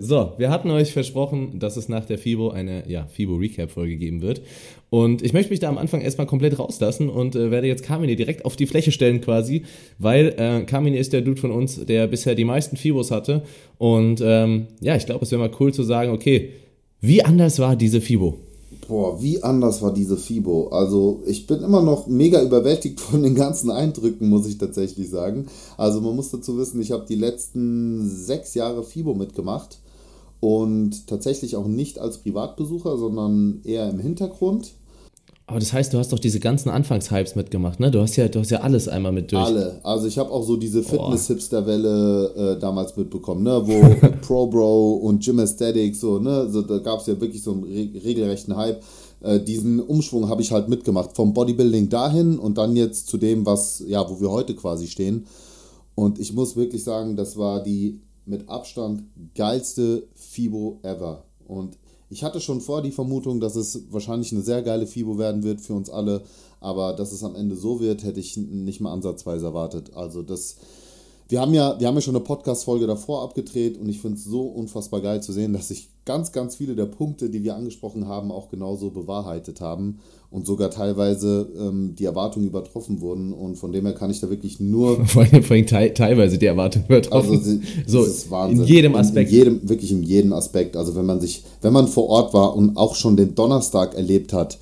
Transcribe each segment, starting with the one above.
So, wir hatten euch versprochen, dass es nach der FIBO eine ja, FIBO-Recap-Folge geben wird. Und ich möchte mich da am Anfang erstmal komplett rauslassen und äh, werde jetzt Carmine direkt auf die Fläche stellen quasi, weil äh, Carmine ist der Dude von uns, der bisher die meisten FIBOs hatte. Und ähm, ja, ich glaube, es wäre mal cool zu sagen, okay, wie anders war diese FIBO? Boah, wie anders war diese FIBO? Also ich bin immer noch mega überwältigt von den ganzen Eindrücken, muss ich tatsächlich sagen. Also man muss dazu wissen, ich habe die letzten sechs Jahre FIBO mitgemacht und tatsächlich auch nicht als Privatbesucher, sondern eher im Hintergrund. Aber das heißt, du hast doch diese ganzen Anfangshypes mitgemacht, ne? Du hast ja, du hast ja alles einmal mit durch. Alle. Also ich habe auch so diese Fitness-Hipster-Welle äh, damals mitbekommen, ne? Wo Pro Bro und Gym Aesthetics, so, ne? So, da gab es ja wirklich so einen re regelrechten Hype. Äh, diesen Umschwung habe ich halt mitgemacht. Vom Bodybuilding dahin und dann jetzt zu dem, was, ja, wo wir heute quasi stehen. Und ich muss wirklich sagen, das war die mit Abstand geilste FIBO ever. Und ich hatte schon vor die Vermutung, dass es wahrscheinlich eine sehr geile FIBO werden wird für uns alle, aber dass es am Ende so wird, hätte ich nicht mal ansatzweise erwartet. Also das, wir haben ja, wir haben ja schon eine Podcast-Folge davor abgedreht und ich finde es so unfassbar geil zu sehen, dass sich ganz, ganz viele der Punkte, die wir angesprochen haben, auch genauso bewahrheitet haben und sogar teilweise ähm, die Erwartungen übertroffen wurden. Und von dem her kann ich da wirklich nur. Vor allem, vor allem te teilweise die Erwartungen übertroffen. Also, sie, so, ist Wahnsinn. In jedem Aspekt. In, in jedem, wirklich in jedem Aspekt. Also, wenn man sich, wenn man vor Ort war und auch schon den Donnerstag erlebt hat,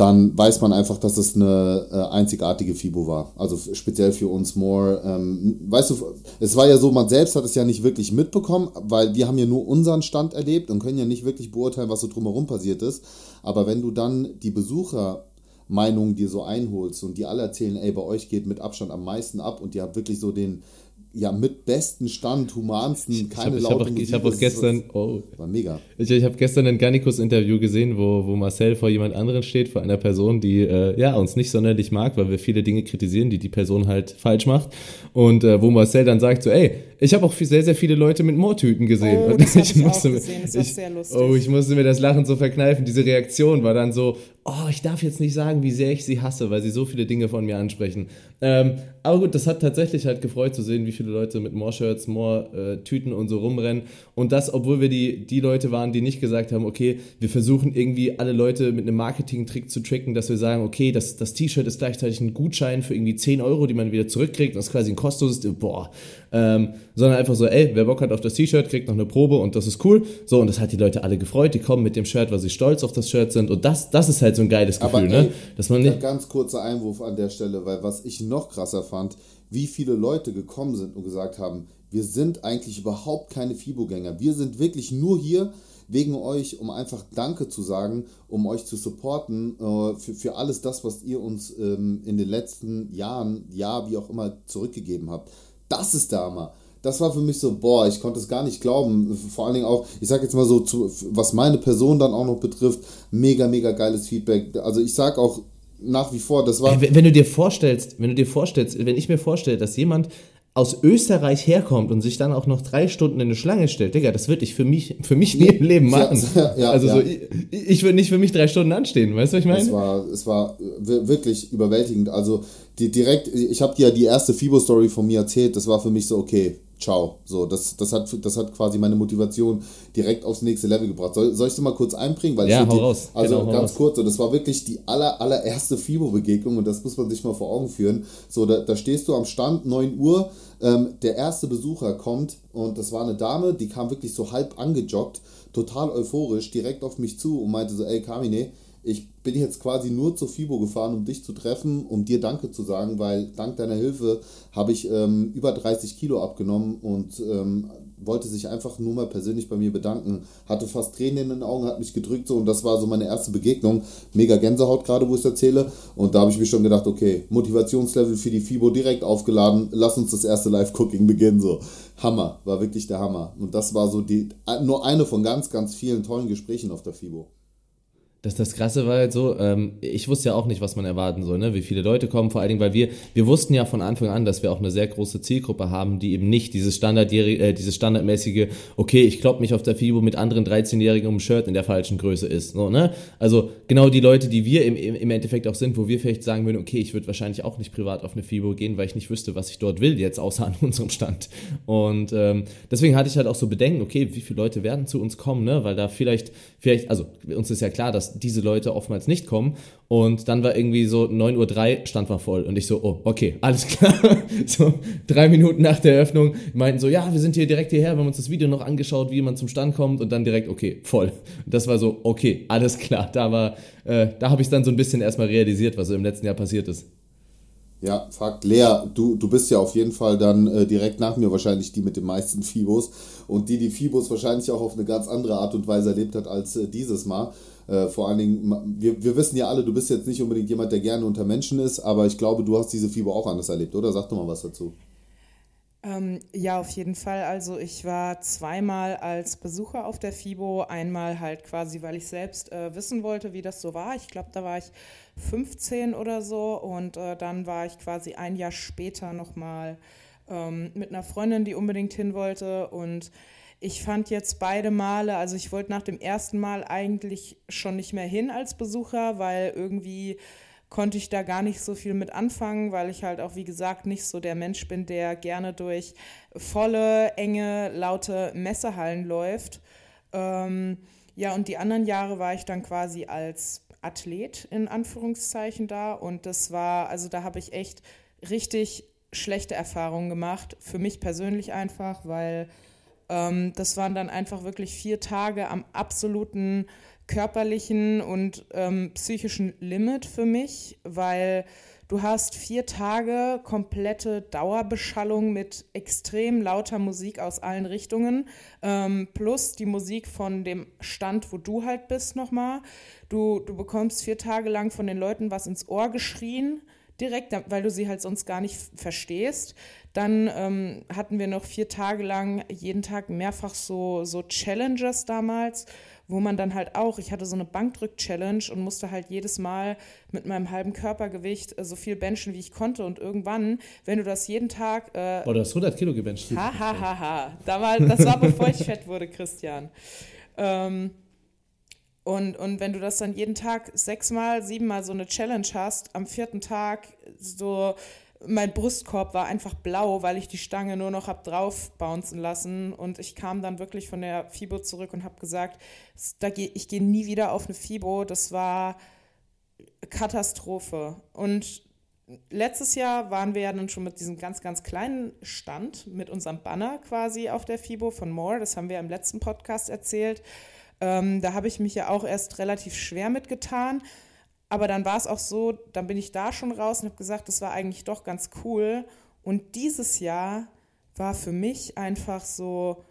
dann weiß man einfach, dass es eine äh, einzigartige FIBO war. Also speziell für uns More. Ähm, weißt du, es war ja so, man selbst hat es ja nicht wirklich mitbekommen, weil wir haben ja nur unseren Stand erlebt und können ja nicht wirklich beurteilen, was so drumherum passiert ist. Aber wenn du dann die Besuchermeinungen dir so einholst und die alle erzählen, ey, bei euch geht mit Abstand am meisten ab und ihr habt wirklich so den, ja, mit besten Stand, humansten, keine ich hab, Ich habe auch, hab auch gestern, oh, war mega. Ich, ich habe gestern ein Garnikus-Interview gesehen, wo, wo Marcel vor jemand anderen steht, vor einer Person, die äh, ja uns nicht sonderlich mag, weil wir viele Dinge kritisieren, die die Person halt falsch macht. Und äh, wo Marcel dann sagt so, ey, ich habe auch sehr, sehr viele Leute mit Moortüten gesehen. Oh, das ich, ich musste, auch gesehen. Das war ich, sehr lustig. Oh, ich musste mir das Lachen so verkneifen. Diese Reaktion war dann so, oh, ich darf jetzt nicht sagen, wie sehr ich sie hasse, weil sie so viele Dinge von mir ansprechen. Ähm, aber gut, das hat tatsächlich halt gefreut zu sehen, wie viele Leute mit More-Shirts, More-Tüten und so rumrennen. Und das, obwohl wir die, die Leute waren, die nicht gesagt haben, okay, wir versuchen irgendwie alle Leute mit einem Marketing-Trick zu tricken, dass wir sagen, okay, das, das T-Shirt ist gleichzeitig ein Gutschein für irgendwie 10 Euro, die man wieder zurückkriegt. Das ist quasi ein kostenloses, boah. Ähm, sondern einfach so, ey, wer Bock hat auf das T-Shirt, kriegt noch eine Probe und das ist cool. So, und das hat die Leute alle gefreut. Die kommen mit dem Shirt, weil sie stolz auf das Shirt sind. Und das, das ist halt so ein geiles Gefühl, Aber, ne? ey? Dass man nicht. Ganz kurzer Einwurf an der Stelle, weil was ich noch krasser fand, wie viele Leute gekommen sind und gesagt haben, wir sind eigentlich überhaupt keine FIBO-Gänger. Wir sind wirklich nur hier wegen euch, um einfach Danke zu sagen, um euch zu supporten äh, für, für alles das, was ihr uns ähm, in den letzten Jahren, ja, wie auch immer, zurückgegeben habt. Das ist der Hammer. Das war für mich so, boah, ich konnte es gar nicht glauben. Vor allen Dingen auch, ich sag jetzt mal so, zu, was meine Person dann auch noch betrifft, mega, mega geiles Feedback. Also ich sag auch nach wie vor, das war. Wenn du dir vorstellst, wenn du dir vorstellst, wenn ich mir vorstelle, dass jemand aus Österreich herkommt und sich dann auch noch drei Stunden in eine Schlange stellt, Digga, das würde ich für mich, für mich nie im Leben machen. Ja, ja, also ja. so, ich, ich würde nicht für mich drei Stunden anstehen, weißt du, was ich meine? Es war, es war wirklich überwältigend. Also die, direkt, ich habe dir ja die erste FIBO-Story von mir erzählt, das war für mich so, okay, ciao. So, das, das, hat, das hat quasi meine Motivation direkt aufs nächste Level gebracht. Soll, soll ich es mal kurz einbringen? Weil ja, hau die, raus. Also genau, ganz raus. kurz, so, das war wirklich die aller, allererste FIBO-Begegnung und das muss man sich mal vor Augen führen. So, da, da stehst du am Stand, 9 Uhr, ähm, der erste Besucher kommt und das war eine Dame, die kam wirklich so halb angejoggt, total euphorisch, direkt auf mich zu und meinte so, ey Kamine, ich bin jetzt quasi nur zur FIBO gefahren, um dich zu treffen, um dir Danke zu sagen, weil dank deiner Hilfe habe ich ähm, über 30 Kilo abgenommen und ähm, wollte sich einfach nur mal persönlich bei mir bedanken. Hatte fast Tränen in den Augen, hat mich gedrückt so und das war so meine erste Begegnung. Mega Gänsehaut gerade, wo ich es erzähle. Und da habe ich mir schon gedacht, okay, Motivationslevel für die FIBO direkt aufgeladen. Lass uns das erste Live-Cooking beginnen. So, Hammer, war wirklich der Hammer. Und das war so die nur eine von ganz, ganz vielen tollen Gesprächen auf der FIBO. Das, das Krasse war halt so, ähm, ich wusste ja auch nicht, was man erwarten soll, ne? wie viele Leute kommen, vor allen Dingen, weil wir, wir wussten ja von Anfang an, dass wir auch eine sehr große Zielgruppe haben, die eben nicht dieses standardjährige, äh, dieses standardmäßige, okay, ich klopp mich auf der FIBO mit anderen 13-Jährigen um ein Shirt in der falschen Größe ist. So, ne? Also genau die Leute, die wir im, im Endeffekt auch sind, wo wir vielleicht sagen würden, okay, ich würde wahrscheinlich auch nicht privat auf eine FIBO gehen, weil ich nicht wüsste, was ich dort will, jetzt außer an unserem Stand. Und ähm, deswegen hatte ich halt auch so Bedenken, okay, wie viele Leute werden zu uns kommen, ne? Weil da vielleicht, vielleicht, also uns ist ja klar, dass diese Leute oft oftmals nicht kommen. Und dann war irgendwie so 9.03 Uhr, Stand war voll. Und ich so, oh, okay, alles klar. so drei Minuten nach der Eröffnung meinten so, ja, wir sind hier direkt hierher, wir haben uns das Video noch angeschaut, wie man zum Stand kommt. Und dann direkt, okay, voll. Das war so, okay, alles klar. Da war, äh, da habe ich dann so ein bisschen erstmal realisiert, was so im letzten Jahr passiert ist. Ja, Fakt. Lea, du, du bist ja auf jeden Fall dann äh, direkt nach mir wahrscheinlich die mit den meisten Fibos und die die Fibos wahrscheinlich auch auf eine ganz andere Art und Weise erlebt hat als äh, dieses Mal. Äh, vor allen Dingen, wir, wir wissen ja alle, du bist jetzt nicht unbedingt jemand, der gerne unter Menschen ist, aber ich glaube, du hast diese Fibo auch anders erlebt, oder? Sag doch mal was dazu. Ähm, ja, auf jeden Fall. Also ich war zweimal als Besucher auf der FIBO, einmal halt quasi, weil ich selbst äh, wissen wollte, wie das so war. Ich glaube, da war ich 15 oder so und äh, dann war ich quasi ein Jahr später nochmal ähm, mit einer Freundin, die unbedingt hin wollte und ich fand jetzt beide Male, also ich wollte nach dem ersten Mal eigentlich schon nicht mehr hin als Besucher, weil irgendwie konnte ich da gar nicht so viel mit anfangen, weil ich halt auch, wie gesagt, nicht so der Mensch bin, der gerne durch volle, enge, laute Messehallen läuft. Ähm, ja, und die anderen Jahre war ich dann quasi als Athlet in Anführungszeichen da und das war, also da habe ich echt richtig schlechte Erfahrungen gemacht, für mich persönlich einfach, weil ähm, das waren dann einfach wirklich vier Tage am absoluten körperlichen und ähm, psychischen Limit für mich, weil du hast vier Tage komplette Dauerbeschallung mit extrem lauter Musik aus allen Richtungen, ähm, plus die Musik von dem Stand, wo du halt bist nochmal. Du, du bekommst vier Tage lang von den Leuten was ins Ohr geschrien direkt, weil du sie halt sonst gar nicht verstehst. Dann ähm, hatten wir noch vier Tage lang jeden Tag mehrfach so, so Challenges damals, wo man dann halt auch, ich hatte so eine Bankdrück-Challenge und musste halt jedes Mal mit meinem halben Körpergewicht äh, so viel benchen, wie ich konnte. Und irgendwann, wenn du das jeden Tag. Äh, oh, du hast 100 Kilo gebencht. Ha, ha, ha, ha. Damals, das war bevor ich fett wurde, Christian. Ähm, und, und wenn du das dann jeden Tag sechsmal, siebenmal so eine Challenge hast, am vierten Tag so mein Brustkorb war einfach blau, weil ich die Stange nur noch hab drauf bouncen lassen. Und ich kam dann wirklich von der FIBO zurück und habe gesagt, ich gehe nie wieder auf eine FIBO. Das war Katastrophe. Und letztes Jahr waren wir ja dann schon mit diesem ganz, ganz kleinen Stand, mit unserem Banner quasi auf der FIBO von More. Das haben wir im letzten Podcast erzählt. Ähm, da habe ich mich ja auch erst relativ schwer mitgetan. Aber dann war es auch so, dann bin ich da schon raus und habe gesagt, das war eigentlich doch ganz cool. Und dieses Jahr war für mich einfach so,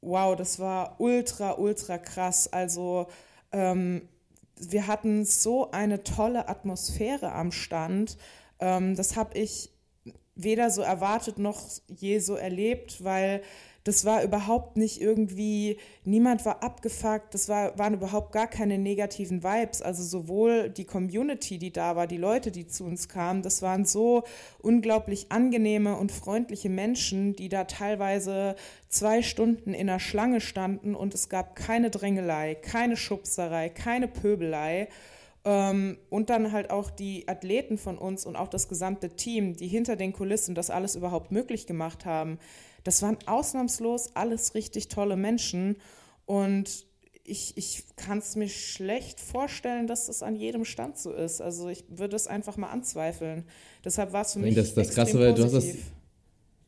wow, das war ultra, ultra krass. Also ähm, wir hatten so eine tolle Atmosphäre am Stand. Ähm, das habe ich weder so erwartet noch je so erlebt, weil das war überhaupt nicht irgendwie, niemand war abgefuckt, das war, waren überhaupt gar keine negativen Vibes. Also sowohl die Community, die da war, die Leute, die zu uns kamen, das waren so unglaublich angenehme und freundliche Menschen, die da teilweise zwei Stunden in der Schlange standen und es gab keine Drängelei, keine Schubserei, keine Pöbelei. Ähm, und dann halt auch die Athleten von uns und auch das gesamte Team, die hinter den Kulissen das alles überhaupt möglich gemacht haben. Das waren ausnahmslos alles richtig tolle Menschen und ich, ich kann es mir schlecht vorstellen, dass das an jedem Stand so ist. Also ich würde es einfach mal anzweifeln. Deshalb war es für mich das, das Krasse, weil du hast das,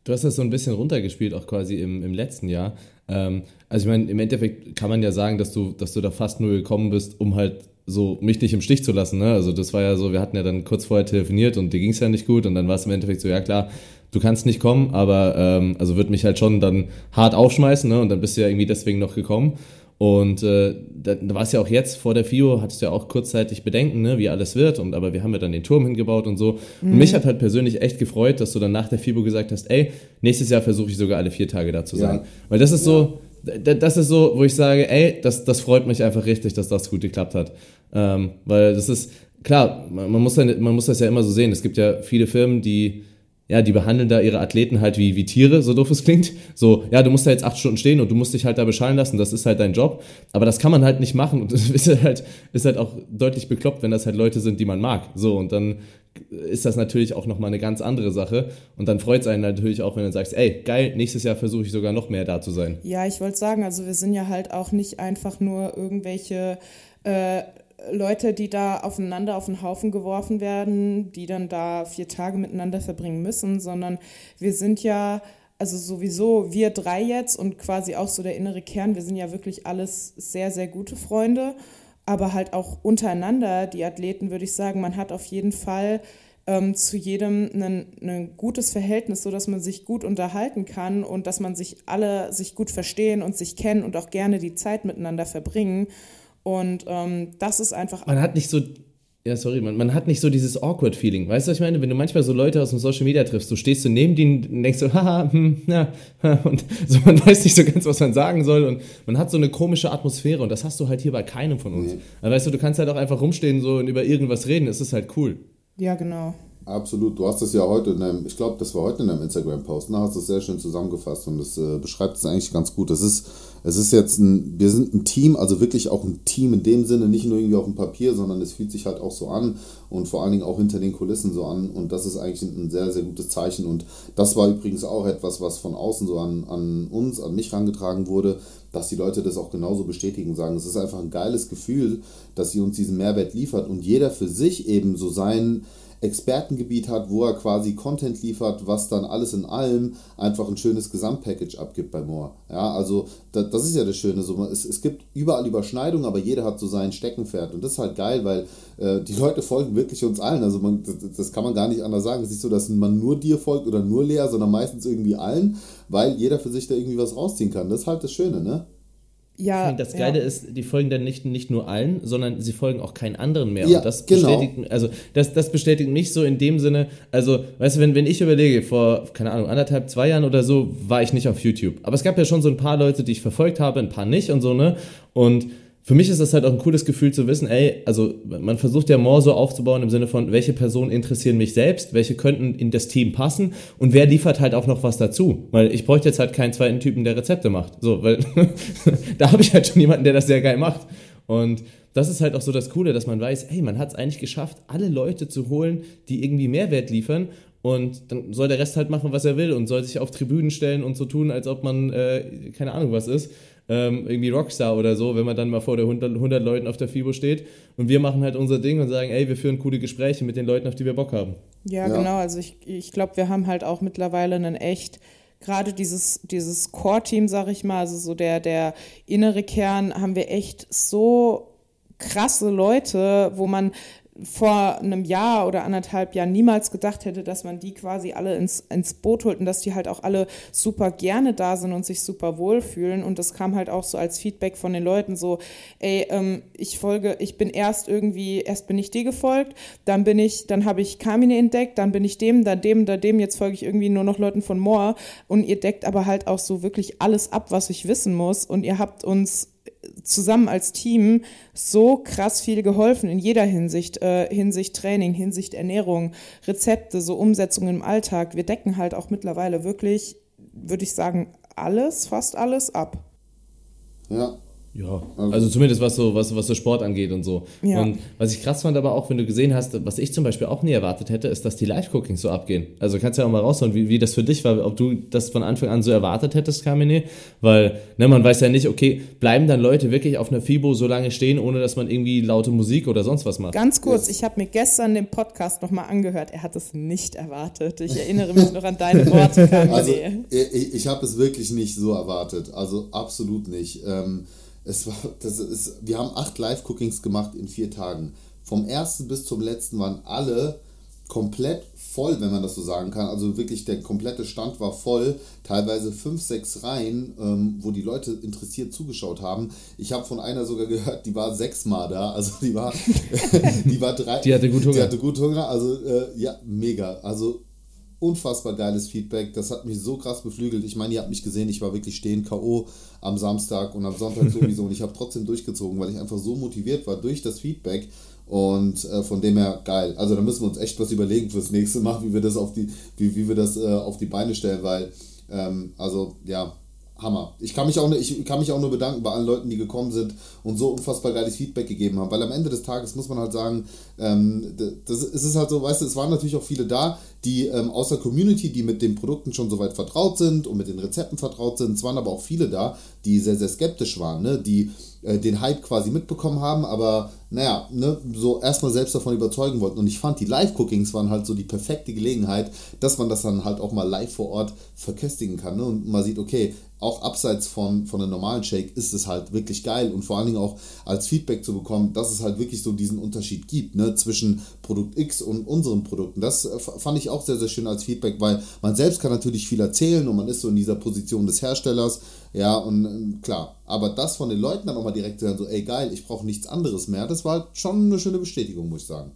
du hast das so ein bisschen runtergespielt, auch quasi im, im letzten Jahr. Ähm, also ich meine, im Endeffekt kann man ja sagen, dass du, dass du da fast nur gekommen bist, um halt so mich nicht im Stich zu lassen. Ne? Also das war ja so, wir hatten ja dann kurz vorher telefoniert und dir ging es ja nicht gut und dann war es im Endeffekt so, ja klar, du kannst nicht kommen, aber ähm, also wird mich halt schon dann hart aufschmeißen, ne? Und dann bist du ja irgendwie deswegen noch gekommen. Und äh, da, da war es ja auch jetzt vor der FIO, hattest du ja auch kurzzeitig Bedenken, ne, wie alles wird. Und aber wir haben ja dann den Turm hingebaut und so. Mhm. Und mich hat halt persönlich echt gefreut, dass du dann nach der FIBO gesagt hast, ey, nächstes Jahr versuche ich sogar alle vier Tage da zu sein. Ja. Weil das ist ja. so, das ist so, wo ich sage, ey, das, das freut mich einfach richtig, dass das gut geklappt hat. Ähm, weil das ist, klar, man, man, muss, man muss das ja immer so sehen. Es gibt ja viele Firmen, die ja, die behandeln da ihre Athleten halt wie, wie Tiere, so doof es klingt. So, ja, du musst da jetzt acht Stunden stehen und du musst dich halt da beschallen lassen, das ist halt dein Job. Aber das kann man halt nicht machen und das ist halt, ist halt auch deutlich bekloppt, wenn das halt Leute sind, die man mag. So, und dann ist das natürlich auch nochmal eine ganz andere Sache. Und dann freut es einen natürlich auch, wenn du sagst, ey, geil, nächstes Jahr versuche ich sogar noch mehr da zu sein. Ja, ich wollte sagen, also wir sind ja halt auch nicht einfach nur irgendwelche äh, Leute, die da aufeinander auf den Haufen geworfen werden, die dann da vier Tage miteinander verbringen müssen, sondern wir sind ja, also sowieso wir drei jetzt und quasi auch so der innere Kern, wir sind ja wirklich alles sehr, sehr gute Freunde, aber halt auch untereinander, die Athleten, würde ich sagen, man hat auf jeden Fall ähm, zu jedem ein, gutes Verhältnis, so dass man sich gut unterhalten kann und dass man sich alle sich gut verstehen und sich kennen und auch gerne die Zeit miteinander verbringen. Und ähm, das ist einfach. Man hat nicht so. Ja, sorry, man, man hat nicht so dieses awkward Feeling. Weißt du, was ich meine? Wenn du manchmal so Leute aus dem Social Media triffst, du stehst so neben denen und denkst so, haha, hm, ja, und so, man weiß nicht so ganz, was man sagen soll und man hat so eine komische Atmosphäre und das hast du halt hier bei keinem von uns. Mhm. weißt du, du kannst halt auch einfach rumstehen so und über irgendwas reden, es ist halt cool. Ja, genau. Absolut. Du hast das ja heute in deinem, ich glaube, das war heute in deinem Instagram-Post, da ne? hast du es sehr schön zusammengefasst und das äh, beschreibt es eigentlich ganz gut. Das ist, es ist jetzt ein, wir sind ein Team, also wirklich auch ein Team in dem Sinne, nicht nur irgendwie auf dem Papier, sondern es fühlt sich halt auch so an und vor allen Dingen auch hinter den Kulissen so an und das ist eigentlich ein sehr, sehr gutes Zeichen und das war übrigens auch etwas, was von außen so an, an uns, an mich herangetragen wurde, dass die Leute das auch genauso bestätigen, sagen, es ist einfach ein geiles Gefühl, dass sie uns diesen Mehrwert liefert und jeder für sich eben so sein, Expertengebiet hat, wo er quasi Content liefert, was dann alles in allem einfach ein schönes Gesamtpackage abgibt bei More. Ja, also das, das ist ja das Schöne. So, es, es gibt überall Überschneidungen, aber jeder hat so sein Steckenpferd. Und das ist halt geil, weil äh, die Leute folgen wirklich uns allen. Also man, das, das, kann man gar nicht anders sagen. Es ist nicht so, dass man nur dir folgt oder nur Lea, sondern meistens irgendwie allen, weil jeder für sich da irgendwie was rausziehen kann. Das ist halt das Schöne, ne? Ja, das Geile ja. ist, die folgen dann nicht, nicht nur allen, sondern sie folgen auch keinen anderen mehr. Ja, und das genau. bestätigt, also das, das bestätigt mich so in dem Sinne, also, weißt du, wenn, wenn ich überlege, vor, keine Ahnung, anderthalb, zwei Jahren oder so, war ich nicht auf YouTube. Aber es gab ja schon so ein paar Leute, die ich verfolgt habe, ein paar nicht und so, ne? Und für mich ist das halt auch ein cooles Gefühl zu wissen, ey, also man versucht ja more so aufzubauen im Sinne von, welche Personen interessieren mich selbst, welche könnten in das Team passen und wer liefert halt auch noch was dazu. Weil ich bräuchte jetzt halt keinen zweiten Typen, der Rezepte macht. So, weil da habe ich halt schon jemanden, der das sehr geil macht. Und das ist halt auch so das Coole, dass man weiß, ey, man hat es eigentlich geschafft, alle Leute zu holen, die irgendwie Mehrwert liefern und dann soll der Rest halt machen, was er will und soll sich auf Tribünen stellen und so tun, als ob man äh, keine Ahnung was ist ähm, irgendwie Rockstar oder so, wenn man dann mal vor der 100, 100 Leuten auf der FIBO steht. Und wir machen halt unser Ding und sagen, ey, wir führen coole Gespräche mit den Leuten, auf die wir Bock haben. Ja, ja. genau. Also ich, ich glaube, wir haben halt auch mittlerweile einen echt gerade dieses, dieses Core-Team, sag ich mal, also so der, der innere Kern, haben wir echt so krasse Leute, wo man vor einem Jahr oder anderthalb Jahren niemals gedacht hätte, dass man die quasi alle ins, ins Boot holt und dass die halt auch alle super gerne da sind und sich super wohlfühlen. Und das kam halt auch so als Feedback von den Leuten so, ey, ähm, ich folge, ich bin erst irgendwie, erst bin ich dir gefolgt, dann bin ich, dann habe ich Kamine entdeckt, dann bin ich dem, dann dem, dann dem, jetzt folge ich irgendwie nur noch Leuten von Moore und ihr deckt aber halt auch so wirklich alles ab, was ich wissen muss und ihr habt uns zusammen als Team so krass viel geholfen in jeder Hinsicht, äh, Hinsicht Training, Hinsicht Ernährung, Rezepte, so Umsetzung im Alltag. Wir decken halt auch mittlerweile wirklich, würde ich sagen, alles, fast alles ab. Ja, ja, also, also zumindest was so, was, was so Sport angeht und so. Ja. Und was ich krass fand, aber auch, wenn du gesehen hast, was ich zum Beispiel auch nie erwartet hätte, ist, dass die Live-Cookings so abgehen. Also kannst du ja auch mal raushauen, wie, wie das für dich war, ob du das von Anfang an so erwartet hättest, Kamine. Weil, ne, man weiß ja nicht, okay, bleiben dann Leute wirklich auf einer FIBO so lange stehen, ohne dass man irgendwie laute Musik oder sonst was macht? Ganz kurz, yes. ich habe mir gestern den Podcast nochmal angehört. Er hat es nicht erwartet. Ich erinnere mich noch an deine Worte, Kamine. Also, ich, ich habe es wirklich nicht so erwartet. Also absolut nicht. Ähm, es war, das ist, wir haben acht Live-Cookings gemacht in vier Tagen. Vom ersten bis zum letzten waren alle komplett voll, wenn man das so sagen kann. Also wirklich der komplette Stand war voll. Teilweise fünf, sechs Reihen, ähm, wo die Leute interessiert zugeschaut haben. Ich habe von einer sogar gehört, die war sechsmal da. Also die war, die war drei. Die hatte gut Hunger. Die hatte gut Hunger. Also äh, ja, mega. Also unfassbar geiles Feedback. Das hat mich so krass beflügelt. Ich meine, ihr habt mich gesehen, ich war wirklich stehen K.O. am Samstag und am Sonntag sowieso. und ich habe trotzdem durchgezogen, weil ich einfach so motiviert war durch das Feedback. Und äh, von dem her geil. Also da müssen wir uns echt was überlegen fürs nächste Mal, wie wir das auf die, wie, wie wir das äh, auf die Beine stellen, weil ähm, also ja, Hammer. Ich kann, mich auch, ich kann mich auch nur bedanken bei allen Leuten, die gekommen sind und so unfassbar geiles Feedback gegeben haben. Weil am Ende des Tages muss man halt sagen, ähm, das, es ist halt so, weißt du, es waren natürlich auch viele da, die ähm, aus der Community, die mit den Produkten schon soweit vertraut sind und mit den Rezepten vertraut sind. Es waren aber auch viele da, die sehr, sehr skeptisch waren, ne? die äh, den Hype quasi mitbekommen haben, aber naja, ne, so erstmal selbst davon überzeugen wollten. Und ich fand, die Live-Cookings waren halt so die perfekte Gelegenheit, dass man das dann halt auch mal live vor Ort verköstigen kann. Ne? Und man sieht, okay, auch abseits von, von einem normalen Shake ist es halt wirklich geil und vor allen Dingen auch als Feedback zu bekommen, dass es halt wirklich so diesen Unterschied gibt ne, zwischen Produkt X und unseren Produkten. Das äh, fand ich auch sehr, sehr schön als Feedback, weil man selbst kann natürlich viel erzählen und man ist so in dieser Position des Herstellers, ja, und äh, klar, aber das von den Leuten dann auch mal direkt zu hören, so, ey geil, ich brauche nichts anderes mehr, das war halt schon eine schöne Bestätigung, muss ich sagen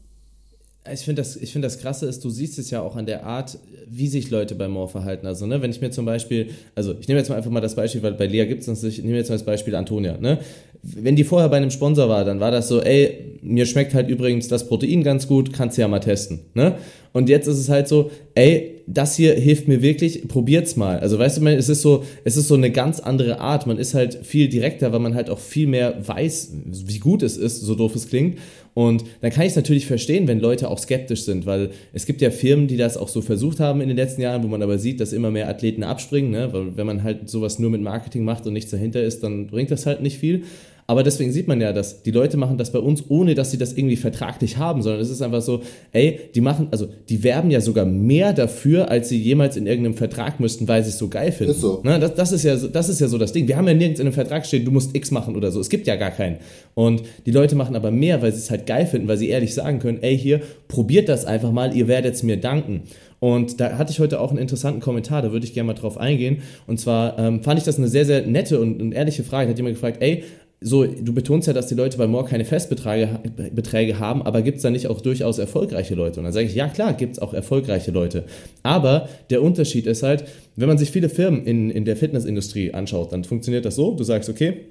ich finde das, find das Krasse ist, du siehst es ja auch an der Art, wie sich Leute bei More verhalten. Also, ne, wenn ich mir zum Beispiel, also ich nehme jetzt mal einfach mal das Beispiel, weil bei Lea gibt es ich nehme jetzt mal das Beispiel Antonia, ne? Wenn die vorher bei einem Sponsor war, dann war das so, ey, mir schmeckt halt übrigens das Protein ganz gut, kannst du ja mal testen, ne? Und jetzt ist es halt so, ey, das hier hilft mir wirklich, probiert's mal. Also weißt du, es ist so, es ist so eine ganz andere Art. Man ist halt viel direkter, weil man halt auch viel mehr weiß, wie gut es ist, so doof es klingt. Und dann kann ich es natürlich verstehen, wenn Leute auch skeptisch sind, weil es gibt ja Firmen, die das auch so versucht haben in den letzten Jahren, wo man aber sieht, dass immer mehr Athleten abspringen, ne? weil wenn man halt sowas nur mit Marketing macht und nichts dahinter ist, dann bringt das halt nicht viel. Aber deswegen sieht man ja, dass die Leute machen das bei uns, ohne dass sie das irgendwie vertraglich haben, sondern es ist einfach so, ey, die machen, also die werben ja sogar mehr dafür, als sie jemals in irgendeinem Vertrag müssten, weil sie es so geil finden. Ist so. Ne? Das, das, ist ja, das ist ja so das Ding. Wir haben ja nirgends in einem Vertrag stehen, du musst X machen oder so. Es gibt ja gar keinen. Und die Leute machen aber mehr, weil sie es halt geil finden, weil sie ehrlich sagen können, ey, hier, probiert das einfach mal, ihr werdet es mir danken. Und da hatte ich heute auch einen interessanten Kommentar, da würde ich gerne mal drauf eingehen. Und zwar ähm, fand ich das eine sehr, sehr nette und, und ehrliche Frage. Da hat jemand gefragt, ey, so, du betonst ja, dass die Leute bei More keine Festbeträge Beträge haben, aber gibt es da nicht auch durchaus erfolgreiche Leute? Und dann sage ich, ja klar, gibt es auch erfolgreiche Leute. Aber der Unterschied ist halt, wenn man sich viele Firmen in, in der Fitnessindustrie anschaut, dann funktioniert das so, du sagst, okay,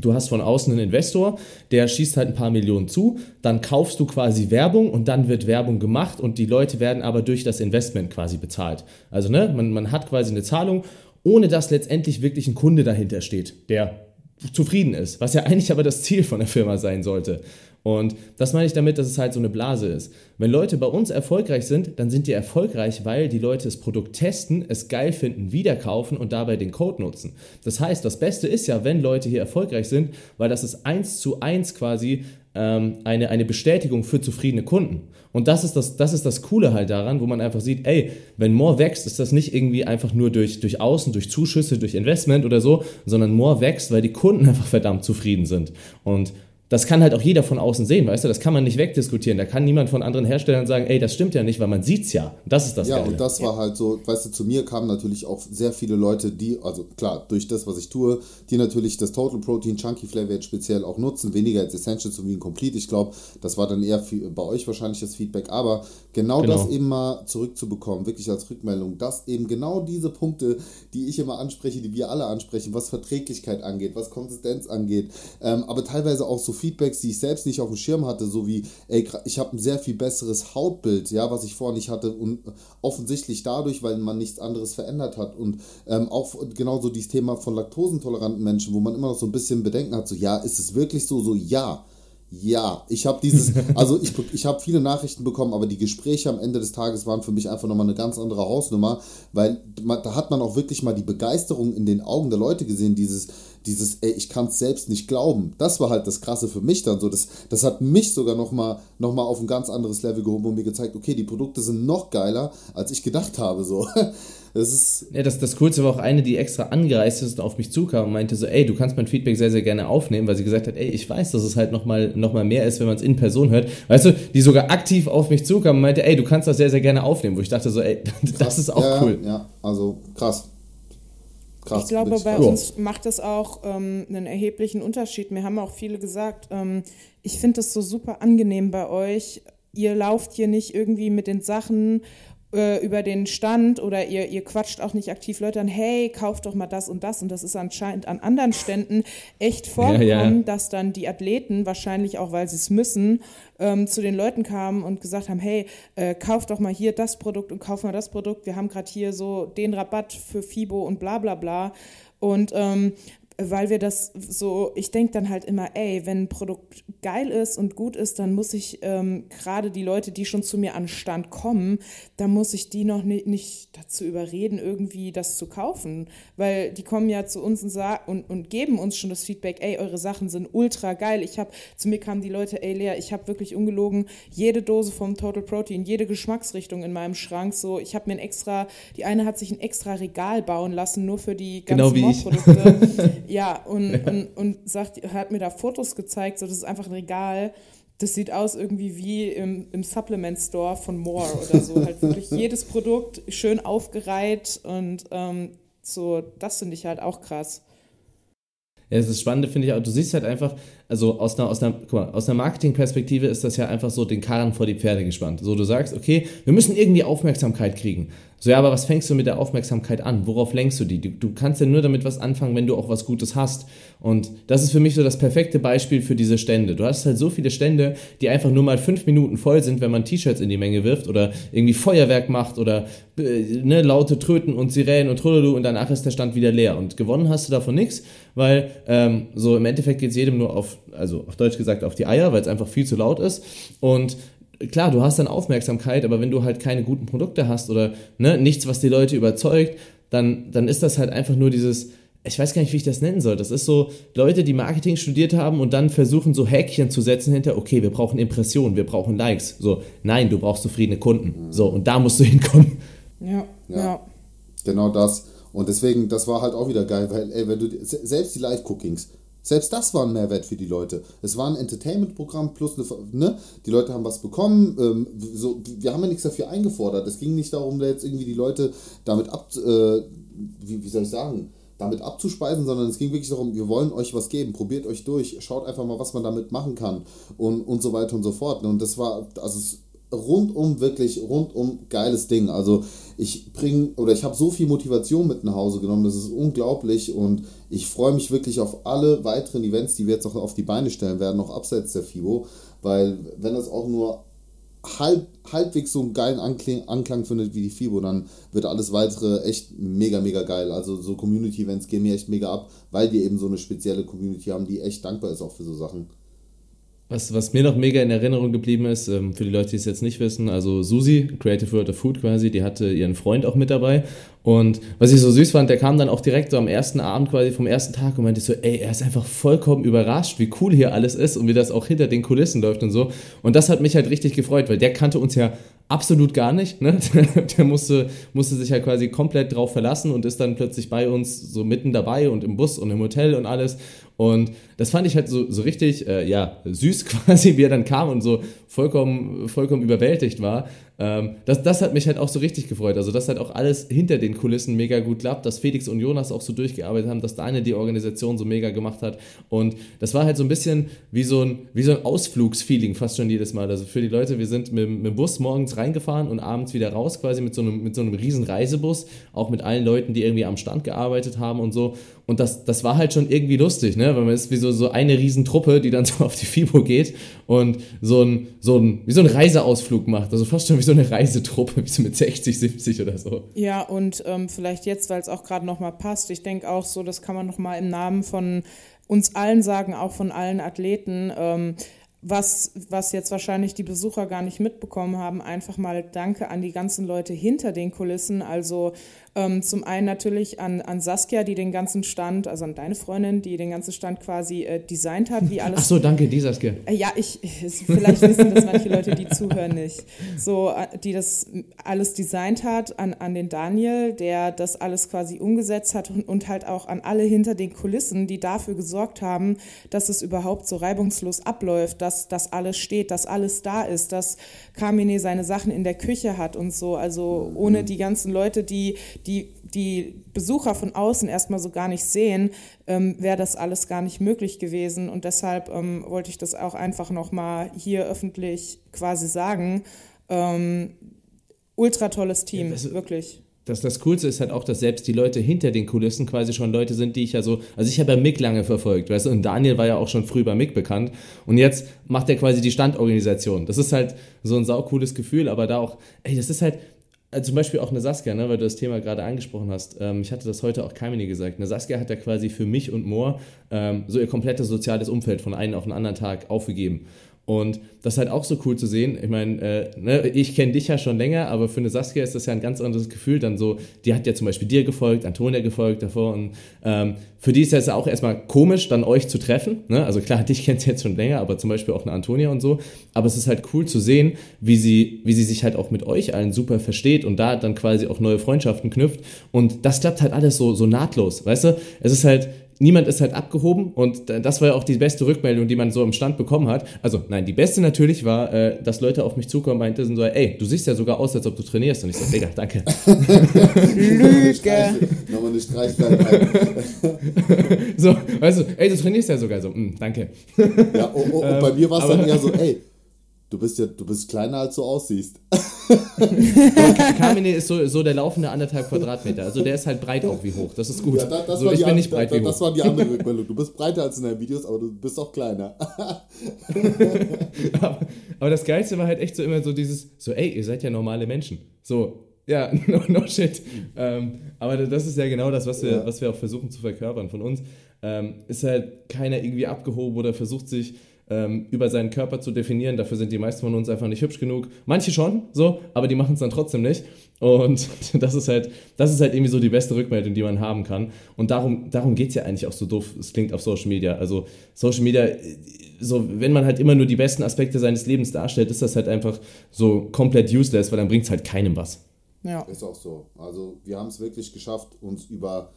Du hast von außen einen Investor, der schießt halt ein paar Millionen zu, dann kaufst du quasi Werbung und dann wird Werbung gemacht und die Leute werden aber durch das Investment quasi bezahlt. Also ne, man, man hat quasi eine Zahlung, ohne dass letztendlich wirklich ein Kunde dahinter steht, der zufrieden ist, was ja eigentlich aber das Ziel von der Firma sein sollte. Und das meine ich damit, dass es halt so eine Blase ist. Wenn Leute bei uns erfolgreich sind, dann sind die erfolgreich, weil die Leute das Produkt testen, es geil finden, wieder kaufen und dabei den Code nutzen. Das heißt, das Beste ist ja, wenn Leute hier erfolgreich sind, weil das ist eins zu eins quasi ähm, eine, eine Bestätigung für zufriedene Kunden. Und das ist das, das ist das Coole halt daran, wo man einfach sieht, ey, wenn More wächst, ist das nicht irgendwie einfach nur durch, durch Außen, durch Zuschüsse, durch Investment oder so, sondern More wächst, weil die Kunden einfach verdammt zufrieden sind. Und das kann halt auch jeder von außen sehen, weißt du, das kann man nicht wegdiskutieren. Da kann niemand von anderen Herstellern sagen, ey, das stimmt ja nicht, weil man sieht's ja. Das ist das Ja, Geile. und das war halt so, weißt du, zu mir kamen natürlich auch sehr viele Leute, die, also klar, durch das, was ich tue, die natürlich das Total Protein Chunky Flavor jetzt speziell auch nutzen, weniger als Essentials sowie ein Complete. Ich glaube, das war dann eher bei euch wahrscheinlich das Feedback, aber genau, genau, das eben mal zurückzubekommen, wirklich als Rückmeldung, dass eben genau diese Punkte, die ich immer anspreche, die wir alle ansprechen, was Verträglichkeit angeht, was Konsistenz angeht, ähm, aber teilweise auch so Feedbacks, die ich selbst nicht auf dem Schirm hatte, so wie, ey, ich habe ein sehr viel besseres Hautbild, ja, was ich vorher nicht hatte und offensichtlich dadurch, weil man nichts anderes verändert hat und ähm, auch genauso dieses Thema von laktosentoleranten Menschen, wo man immer noch so ein bisschen Bedenken hat, so, ja, ist es wirklich so, so, ja, ja, ich habe dieses, also ich, ich habe viele Nachrichten bekommen, aber die Gespräche am Ende des Tages waren für mich einfach nochmal eine ganz andere Hausnummer, weil man, da hat man auch wirklich mal die Begeisterung in den Augen der Leute gesehen, dieses, dieses, ey, ich kann es selbst nicht glauben. Das war halt das Krasse für mich dann so. Das, das hat mich sogar nochmal noch mal auf ein ganz anderes Level gehoben und mir gezeigt, okay, die Produkte sind noch geiler, als ich gedacht habe. So. Das ist. Ja, das, das Coolste war auch eine, die extra angereist ist und auf mich zukam und meinte so, ey, du kannst mein Feedback sehr, sehr gerne aufnehmen, weil sie gesagt hat, ey, ich weiß, dass es halt nochmal noch mal mehr ist, wenn man es in Person hört. Weißt du, die sogar aktiv auf mich zukam und meinte, ey, du kannst das sehr, sehr gerne aufnehmen, wo ich dachte so, ey, das krass. ist auch ja, cool. Ja, also krass. Krass, ich glaube, bei krass. uns macht das auch ähm, einen erheblichen Unterschied. Mir haben auch viele gesagt, ähm, ich finde es so super angenehm bei euch. Ihr lauft hier nicht irgendwie mit den Sachen äh, über den Stand oder ihr, ihr quatscht auch nicht aktiv Leute an, hey, kauft doch mal das und das. Und das ist anscheinend an anderen Ständen echt vorgekommen, ja, ja. dass dann die Athleten, wahrscheinlich auch, weil sie es müssen, ähm, zu den Leuten kamen und gesagt haben, hey, äh, kauf doch mal hier das Produkt und kauf mal das Produkt. Wir haben gerade hier so den Rabatt für FIBO und bla bla bla. Und ähm, weil wir das so, ich denke dann halt immer, ey, wenn ein Produkt geil ist und gut ist, dann muss ich ähm, gerade die Leute, die schon zu mir an Stand kommen, dann muss ich die noch nicht, nicht dazu überreden, irgendwie das zu kaufen. Weil die kommen ja zu uns und, und, und geben uns schon das Feedback, ey, eure Sachen sind ultra geil. Ich habe, zu mir kamen die Leute, ey Lea, ich habe wirklich ungelogen jede Dose vom Total Protein, jede Geschmacksrichtung in meinem Schrank. So, ich habe mir ein extra, die eine hat sich ein extra Regal bauen lassen, nur für die ganzen genau Produkte. Ja, und, und, und sagt, hat mir da Fotos gezeigt, so das ist einfach ein Regal. Das sieht aus irgendwie wie im, im Supplement Store von More oder so. halt wirklich jedes Produkt schön aufgereiht und ähm, so, das finde ich halt auch krass. Ja, das ist Spannende finde ich auch, du siehst halt einfach, also aus einer, aus einer, guck mal, aus einer Marketingperspektive ist das ja einfach so den Karren vor die Pferde gespannt. So, du sagst, okay, wir müssen irgendwie Aufmerksamkeit kriegen. So, ja, aber was fängst du mit der Aufmerksamkeit an? Worauf lenkst du die? Du, du, kannst ja nur damit was anfangen, wenn du auch was Gutes hast. Und das ist für mich so das perfekte Beispiel für diese Stände. Du hast halt so viele Stände, die einfach nur mal fünf Minuten voll sind, wenn man T-Shirts in die Menge wirft oder irgendwie Feuerwerk macht oder äh, ne, laute Tröten und Sirenen und Trululu und danach ist der Stand wieder leer. Und gewonnen hast du davon nichts, weil ähm, so im Endeffekt geht es jedem nur auf, also auf Deutsch gesagt, auf die Eier, weil es einfach viel zu laut ist. Und klar, du hast dann Aufmerksamkeit, aber wenn du halt keine guten Produkte hast oder ne, nichts, was die Leute überzeugt, dann, dann ist das halt einfach nur dieses, ich weiß gar nicht, wie ich das nennen soll. Das ist so Leute, die Marketing studiert haben und dann versuchen, so Häkchen zu setzen hinter, okay, wir brauchen Impressionen, wir brauchen Likes. So, nein, du brauchst zufriedene Kunden. So, und da musst du hinkommen. Ja, ja. ja. Genau das. Und deswegen, das war halt auch wieder geil, weil, ey, wenn du, selbst die Live-Cookings, selbst das war ein Mehrwert für die Leute. Es war ein Entertainment-Programm plus eine, ne? Die Leute haben was bekommen. Ähm, so, wir haben ja nichts dafür eingefordert. Es ging nicht darum, da jetzt irgendwie die Leute damit ab, äh, wie, wie soll ich sagen, damit abzuspeisen, sondern es ging wirklich darum, wir wollen euch was geben, probiert euch durch, schaut einfach mal, was man damit machen kann und, und so weiter und so fort. Und das war, also rundum wirklich rundum geiles Ding. Also ich bringe oder ich habe so viel Motivation mit nach Hause genommen, das ist unglaublich und ich freue mich wirklich auf alle weiteren Events, die wir jetzt auch auf die Beine stellen werden, noch abseits der FIBO, weil wenn das auch nur halb, halbwegs so einen geilen Anklang, Anklang findet wie die FIBO, dann wird alles weitere echt mega, mega geil. Also so Community-Events gehen mir echt mega ab, weil wir eben so eine spezielle Community haben, die echt dankbar ist auch für so Sachen. Was, was mir noch mega in Erinnerung geblieben ist, ähm, für die Leute, die es jetzt nicht wissen, also Susi, Creative World of Food quasi, die hatte ihren Freund auch mit dabei. Und was ich so süß fand, der kam dann auch direkt so am ersten Abend quasi vom ersten Tag und meinte so, ey, er ist einfach vollkommen überrascht, wie cool hier alles ist und wie das auch hinter den Kulissen läuft und so. Und das hat mich halt richtig gefreut, weil der kannte uns ja absolut gar nicht. Ne? Der musste, musste sich halt quasi komplett drauf verlassen und ist dann plötzlich bei uns so mitten dabei und im Bus und im Hotel und alles. Und das fand ich halt so, so richtig, äh, ja, süß quasi, wie er dann kam und so vollkommen, vollkommen überwältigt war. Ähm, das, das hat mich halt auch so richtig gefreut. Also, dass halt auch alles hinter den Kulissen mega gut klappt, dass Felix und Jonas auch so durchgearbeitet haben, dass Daniel die Organisation so mega gemacht hat. Und das war halt so ein bisschen wie so ein, wie so ein Ausflugsfeeling fast schon jedes Mal. Also für die Leute, wir sind mit, mit dem Bus morgens reingefahren und abends wieder raus, quasi mit so einem, mit so einem riesen Reisebus, auch mit allen Leuten, die irgendwie am Stand gearbeitet haben und so. Und das, das war halt schon irgendwie lustig, ne? Weil man ist wie so, so eine Riesentruppe, die dann so auf die FIBO geht und so ein, so ein, wie so ein Reiseausflug macht. Also fast schon wie so eine Reisetruppe, wie so mit 60, 70 oder so. Ja, und ähm, vielleicht jetzt, weil es auch gerade nochmal passt, ich denke auch so, das kann man nochmal im Namen von uns allen sagen, auch von allen Athleten. Ähm, was, was jetzt wahrscheinlich die Besucher gar nicht mitbekommen haben, einfach mal Danke an die ganzen Leute hinter den Kulissen. Also ähm, zum einen natürlich an, an Saskia, die den ganzen Stand, also an deine Freundin, die den ganzen Stand quasi äh, designt hat, wie alles. Ach so, danke, die Saskia. Äh, ja, ich, vielleicht wissen das manche Leute, die zuhören, nicht. So, äh, die das alles designt hat, an, an den Daniel, der das alles quasi umgesetzt hat und, und halt auch an alle hinter den Kulissen, die dafür gesorgt haben, dass es überhaupt so reibungslos abläuft, dass das alles steht, dass alles da ist, dass Carmine seine Sachen in der Küche hat und so. Also ohne die ganzen Leute, die, die die Besucher von außen erstmal so gar nicht sehen, ähm, wäre das alles gar nicht möglich gewesen. Und deshalb ähm, wollte ich das auch einfach nochmal hier öffentlich quasi sagen. Ähm, ultra tolles Team, ja, wirklich das, das Coolste ist halt auch, dass selbst die Leute hinter den Kulissen quasi schon Leute sind, die ich ja so, also ich habe ja Mick lange verfolgt, weißt du, und Daniel war ja auch schon früh bei Mick bekannt und jetzt macht er quasi die Standorganisation. Das ist halt so ein saucooles Gefühl, aber da auch, ey, das ist halt, also zum Beispiel auch eine Saskia, ne, weil du das Thema gerade angesprochen hast. Ähm, ich hatte das heute auch Kamini gesagt. Eine Saskia hat ja quasi für mich und Moore ähm, so ihr komplettes soziales Umfeld von einem auf den anderen Tag aufgegeben. Und das ist halt auch so cool zu sehen. Ich meine, äh, ne, ich kenne dich ja schon länger, aber für eine Saskia ist das ja ein ganz anderes Gefühl. Dann so, die hat ja zum Beispiel dir gefolgt, Antonia gefolgt davor. Und ähm, für die ist ja auch erstmal komisch, dann euch zu treffen. Ne? Also klar, dich kennt jetzt schon länger, aber zum Beispiel auch eine Antonia und so. Aber es ist halt cool zu sehen, wie sie, wie sie sich halt auch mit euch allen super versteht und da dann quasi auch neue Freundschaften knüpft. Und das klappt halt alles so, so nahtlos, weißt du? Es ist halt, niemand ist halt abgehoben und das war ja auch die beste Rückmeldung, die man so im Stand bekommen hat. Also nein, die beste natürlich war, äh, dass Leute auf mich zukommen und meinten so, ey, du siehst ja sogar aus, als ob du trainierst. Und ich so, Digga, danke. Lüge. Nochmal eine Streichweinheit. so, weißt du, ey, du trainierst ja sogar so, mm, danke. Ja, oh, oh, und bei mir war es dann eher so, ey, Du bist ja, du bist kleiner als du aussiehst. Kamine ist so, so der laufende anderthalb Quadratmeter. Also der ist halt breit auch wie hoch. Das ist gut. Ja, das, das so, ich bin nicht breit da, wie hoch. Das war die andere Rückmeldung. Du bist breiter als in deinen Videos, aber du bist auch kleiner. aber, aber, das Geilste war halt echt so immer so dieses, so ey, ihr seid ja normale Menschen. So, ja, no, no shit. Ähm, aber das ist ja genau das, was wir, ja. was wir auch versuchen zu verkörpern von uns. Ähm, ist halt keiner irgendwie abgehoben oder versucht sich ähm, über seinen Körper zu definieren. Dafür sind die meisten von uns einfach nicht hübsch genug. Manche schon, so, aber die machen es dann trotzdem nicht. Und das ist halt, das ist halt irgendwie so die beste Rückmeldung, die man haben kann. Und darum, darum geht es ja eigentlich auch so doof, es klingt auf Social Media. Also Social Media, so, wenn man halt immer nur die besten Aspekte seines Lebens darstellt, ist das halt einfach so komplett useless, weil dann bringt es halt keinem was. Ja. Ist auch so. Also wir haben es wirklich geschafft, uns über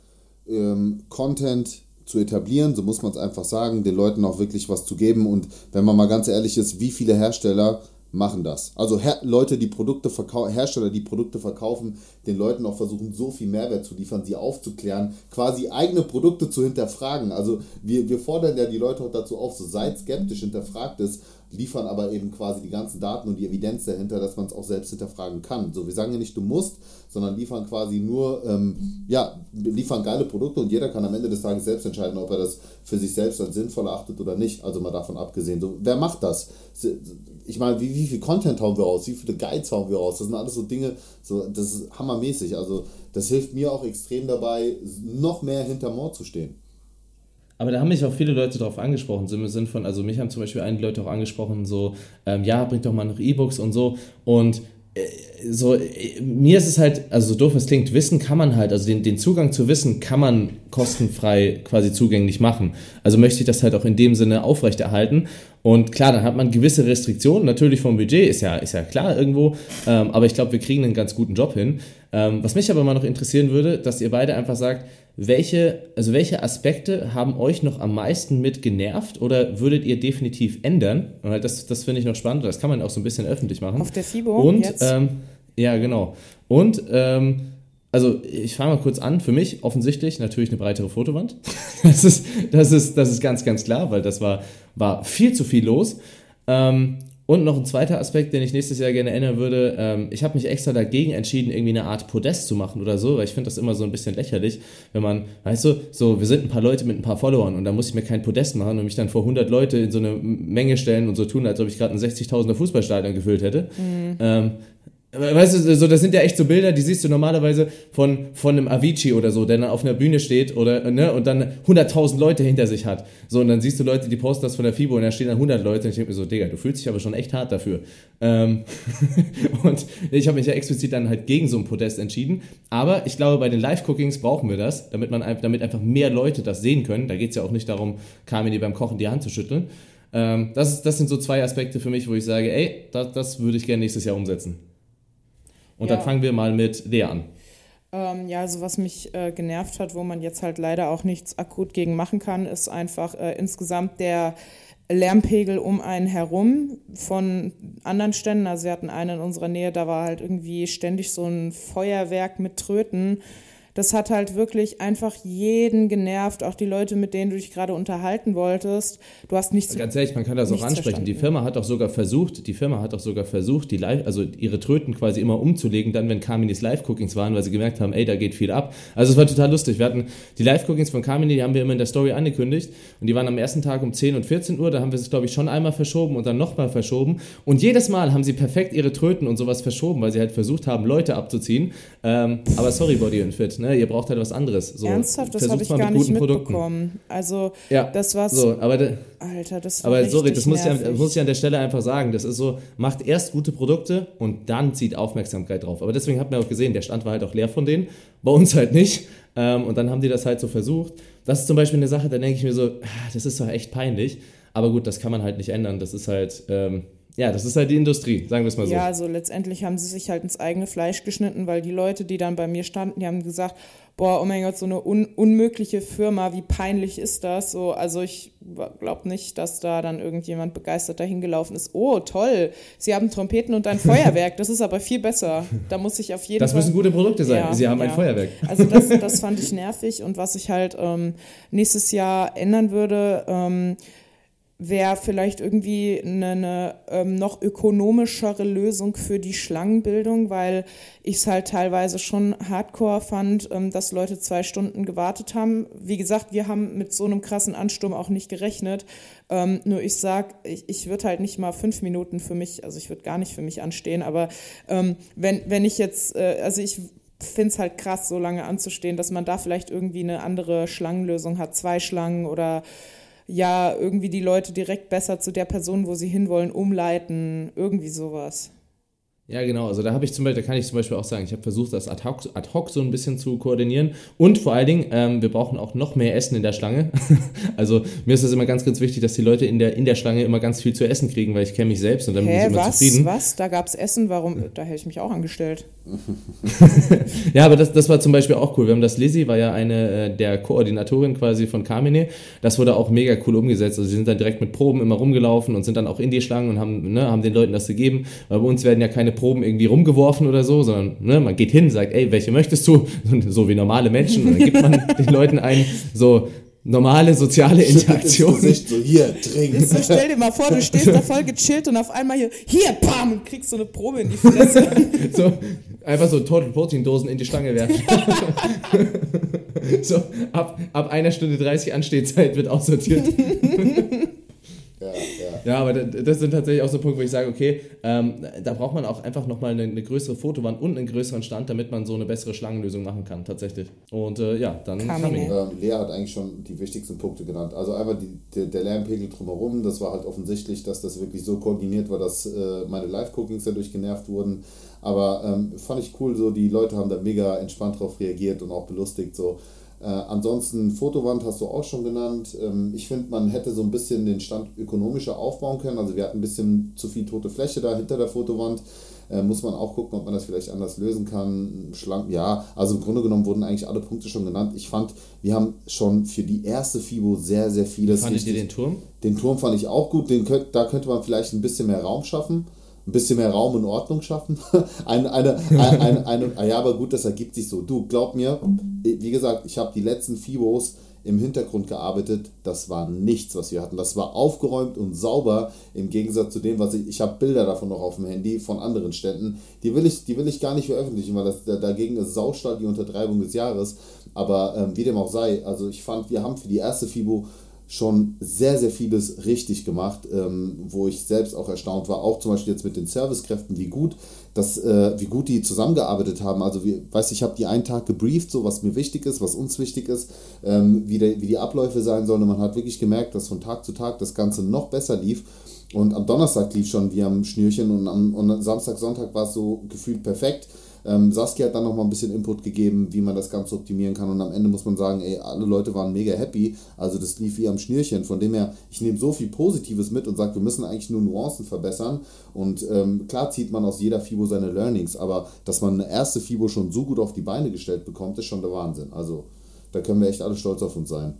ähm, Content zu etablieren, so muss man es einfach sagen, den Leuten auch wirklich was zu geben. Und wenn man mal ganz ehrlich ist, wie viele Hersteller machen das? Also Her Leute, die Produkte verkaufen, Hersteller, die Produkte verkaufen, den Leuten auch versuchen, so viel Mehrwert zu liefern, sie aufzuklären, quasi eigene Produkte zu hinterfragen. Also wir, wir fordern ja die Leute auch dazu auf, so seid skeptisch, hinterfragt es liefern aber eben quasi die ganzen Daten und die Evidenz dahinter, dass man es auch selbst hinterfragen kann. So, wir sagen ja nicht, du musst, sondern liefern quasi nur, ähm, ja, liefern geile Produkte und jeder kann am Ende des Tages selbst entscheiden, ob er das für sich selbst als sinnvoll achtet oder nicht. Also mal davon abgesehen. So, wer macht das? Ich meine, wie, wie viel Content hauen wir raus? Wie viele Guides hauen wir raus? Das sind alles so Dinge, so, das ist hammermäßig. Also, das hilft mir auch extrem dabei, noch mehr hinter Mord zu stehen. Aber da haben mich auch viele Leute darauf angesprochen, im Sinn von, also mich haben zum Beispiel einige Leute auch angesprochen, so, ähm, ja, bringt doch mal noch E-Books und so. Und äh, so, äh, mir ist es halt, also so doof es klingt, Wissen kann man halt, also den, den Zugang zu Wissen kann man kostenfrei quasi zugänglich machen. Also möchte ich das halt auch in dem Sinne aufrechterhalten. Und klar, dann hat man gewisse Restriktionen, natürlich vom Budget, ist ja, ist ja klar irgendwo, ähm, aber ich glaube, wir kriegen einen ganz guten Job hin. Ähm, was mich aber mal noch interessieren würde, dass ihr beide einfach sagt, welche, also welche Aspekte haben euch noch am meisten mit genervt oder würdet ihr definitiv ändern? das, das finde ich noch spannend, das kann man auch so ein bisschen öffentlich machen. Auf der FIBO Und, jetzt? Ähm, ja, genau. Und, ähm, also ich fange mal kurz an. Für mich offensichtlich natürlich eine breitere Fotowand. Das ist, das ist, das ist ganz, ganz klar, weil das war, war viel zu viel los. Ähm, und noch ein zweiter Aspekt, den ich nächstes Jahr gerne ändern würde. Ähm, ich habe mich extra dagegen entschieden, irgendwie eine Art Podest zu machen oder so, weil ich finde das immer so ein bisschen lächerlich, wenn man, weißt du, so, wir sind ein paar Leute mit ein paar Followern und da muss ich mir kein Podest machen und mich dann vor 100 Leute in so eine Menge stellen und so tun, als ob ich gerade ein 60.000er Fußballstadion gefüllt hätte. Mhm. Ähm, Weißt du, so, das sind ja echt so Bilder, die siehst du normalerweise von, von einem Avicii oder so, der dann auf einer Bühne steht oder, ne, und dann 100.000 Leute hinter sich hat. So, und dann siehst du Leute, die posten das von der FIBO und da stehen dann 100 Leute und ich denke mir so, Digga, du fühlst dich aber schon echt hart dafür. Ähm und ich habe mich ja explizit dann halt gegen so ein Podest entschieden. Aber ich glaube, bei den Live-Cookings brauchen wir das, damit man, damit einfach mehr Leute das sehen können. Da geht es ja auch nicht darum, Carmini beim Kochen die Hand zu schütteln. Ähm, das, das sind so zwei Aspekte für mich, wo ich sage, ey, das, das würde ich gerne nächstes Jahr umsetzen. Und ja. dann fangen wir mal mit Lea an. Ähm, ja, also was mich äh, genervt hat, wo man jetzt halt leider auch nichts akut gegen machen kann, ist einfach äh, insgesamt der Lärmpegel um einen herum von anderen Ständen. Also wir hatten einen in unserer Nähe, da war halt irgendwie ständig so ein Feuerwerk mit Tröten. Das hat halt wirklich einfach jeden genervt, auch die Leute, mit denen du dich gerade unterhalten wolltest. Du hast nichts Ganz ehrlich, man kann das auch ansprechen. Verstanden. Die Firma hat auch sogar versucht, die Firma hat auch sogar versucht, die Live, also ihre Tröten quasi immer umzulegen, dann wenn Carminis Live-Cookings waren, weil sie gemerkt haben, ey, da geht viel ab. Also es war total lustig. Wir hatten die Live-Cookings von Carmini, die haben wir immer in der Story angekündigt und die waren am ersten Tag um 10 und 14 Uhr, da haben wir es, glaube ich, schon einmal verschoben und dann nochmal verschoben. Und jedes Mal haben sie perfekt ihre Tröten und sowas verschoben, weil sie halt versucht haben, Leute abzuziehen. Ähm, aber sorry, Body and Fit, ne? ihr braucht halt was anderes. So, Ernsthaft, das habe ich gar nicht mitbekommen. Produkten. Also, ja, das war so. Aber de, Alter, das war Aber sorry, das muss, ich, muss ich an der Stelle einfach sagen. Das ist so, macht erst gute Produkte und dann zieht Aufmerksamkeit drauf. Aber deswegen habt ihr auch gesehen, der Stand war halt auch leer von denen. Bei uns halt nicht. Ähm, und dann haben die das halt so versucht. Das ist zum Beispiel eine Sache, da denke ich mir so, ah, das ist doch echt peinlich. Aber gut, das kann man halt nicht ändern. Das ist halt. Ähm, ja, das ist halt die Industrie, sagen wir es mal so. Ja, also letztendlich haben sie sich halt ins eigene Fleisch geschnitten, weil die Leute, die dann bei mir standen, die haben gesagt, boah, oh mein Gott, so eine un unmögliche Firma, wie peinlich ist das? So, also ich glaube nicht, dass da dann irgendjemand begeistert dahin gelaufen ist. Oh, toll, sie haben Trompeten und ein Feuerwerk, das ist aber viel besser. Da muss ich auf jeden das Fall... Das müssen gute Produkte sein, ja, sie haben ja. ein Feuerwerk. Also das, das fand ich nervig und was ich halt ähm, nächstes Jahr ändern würde... Ähm, wäre vielleicht irgendwie eine, eine ähm, noch ökonomischere Lösung für die Schlangenbildung, weil ich es halt teilweise schon hardcore fand, ähm, dass Leute zwei Stunden gewartet haben. Wie gesagt, wir haben mit so einem krassen Ansturm auch nicht gerechnet. Ähm, nur ich sag, ich, ich würde halt nicht mal fünf Minuten für mich, also ich würde gar nicht für mich anstehen, aber ähm, wenn, wenn ich jetzt, äh, also ich finde es halt krass, so lange anzustehen, dass man da vielleicht irgendwie eine andere Schlangenlösung hat, zwei Schlangen oder ja irgendwie die Leute direkt besser zu der Person, wo sie hinwollen, umleiten, irgendwie sowas. Ja, genau. Also da habe ich zum Beispiel, da kann ich zum Beispiel auch sagen, ich habe versucht, das ad hoc, ad hoc so ein bisschen zu koordinieren. Und vor allen Dingen, ähm, wir brauchen auch noch mehr Essen in der Schlange. also mir ist es immer ganz, ganz wichtig, dass die Leute in der, in der Schlange immer ganz viel zu essen kriegen, weil ich kenne mich selbst und dann Hä, bin ich immer was, zufrieden. Was? Da gab es Essen? Warum? Da hätte ich mich auch angestellt. ja, aber das, das war zum Beispiel auch cool. Wir haben das Lizzie, war ja eine äh, der Koordinatorin quasi von Carmine. Das wurde auch mega cool umgesetzt. Also sie sind dann direkt mit Proben immer rumgelaufen und sind dann auch in die Schlangen und haben, ne, haben den Leuten das gegeben. Weil bei uns werden ja keine Proben irgendwie rumgeworfen oder so, sondern ne, man geht hin, sagt, ey, welche möchtest du? So wie normale Menschen. Und dann gibt man den Leuten ein, so normale soziale Interaktion. Gesicht, so hier, trink. So, stell dir mal vor, du stehst da voll gechillt und auf einmal hier, hier, bam, und kriegst so eine Probe in die Fresse. so, einfach so Total Protein Dosen in die Stange werfen. so, ab, ab einer Stunde 30 Anstehzeit wird aussortiert. Ja, aber das sind tatsächlich auch so Punkte, wo ich sage, okay, ähm, da braucht man auch einfach nochmal eine, eine größere Fotowand und einen größeren Stand, damit man so eine bessere Schlangenlösung machen kann, tatsächlich. Und äh, ja, dann kam ähm, Lea hat eigentlich schon die wichtigsten Punkte genannt. Also einmal die, der, der Lärmpegel drumherum, das war halt offensichtlich, dass das wirklich so koordiniert war, dass äh, meine Live-Cookings dadurch genervt wurden. Aber ähm, fand ich cool, so die Leute haben da mega entspannt drauf reagiert und auch belustigt, so äh, ansonsten Fotowand hast du auch schon genannt. Ähm, ich finde, man hätte so ein bisschen den Stand ökonomischer aufbauen können. Also wir hatten ein bisschen zu viel tote Fläche da hinter der Fotowand. Äh, muss man auch gucken, ob man das vielleicht anders lösen kann. Schlank, ja, also im Grunde genommen wurden eigentlich alle Punkte schon genannt. Ich fand, wir haben schon für die erste FIBO sehr, sehr vieles. Fandet ihr den Turm? Den Turm fand ich auch gut. Den könnt, da könnte man vielleicht ein bisschen mehr Raum schaffen ein bisschen mehr Raum und Ordnung schaffen. eine, eine, eine, eine, eine, ja, aber gut, das ergibt sich so. Du, glaub mir, wie gesagt, ich habe die letzten Fibos im Hintergrund gearbeitet. Das war nichts, was wir hatten. Das war aufgeräumt und sauber im Gegensatz zu dem, was ich. Ich habe Bilder davon noch auf dem Handy von anderen Städten. Die will ich, die will ich gar nicht veröffentlichen, weil das dagegen ist saustark die Untertreibung des Jahres. Aber ähm, wie dem auch sei, also ich fand, wir haben für die erste Fibo schon sehr, sehr vieles richtig gemacht, ähm, wo ich selbst auch erstaunt war, auch zum Beispiel jetzt mit den Servicekräften, wie gut, das, äh, wie gut die zusammengearbeitet haben. Also, wie, weiß ich habe die einen Tag gebrieft, so was mir wichtig ist, was uns wichtig ist, ähm, wie, der, wie die Abläufe sein sollen. Und man hat wirklich gemerkt, dass von Tag zu Tag das Ganze noch besser lief. Und am Donnerstag lief schon wie am Schnürchen und am und Samstag, Sonntag war es so gefühlt perfekt. Ähm, Saskia hat dann noch mal ein bisschen Input gegeben, wie man das Ganze optimieren kann. Und am Ende muss man sagen, ey, alle Leute waren mega happy. Also das lief wie am Schnürchen. Von dem her, ich nehme so viel Positives mit und sage, wir müssen eigentlich nur Nuancen verbessern. Und ähm, klar zieht man aus jeder FIBO seine Learnings, aber dass man eine erste FIBO schon so gut auf die Beine gestellt bekommt, ist schon der Wahnsinn. Also da können wir echt alle stolz auf uns sein.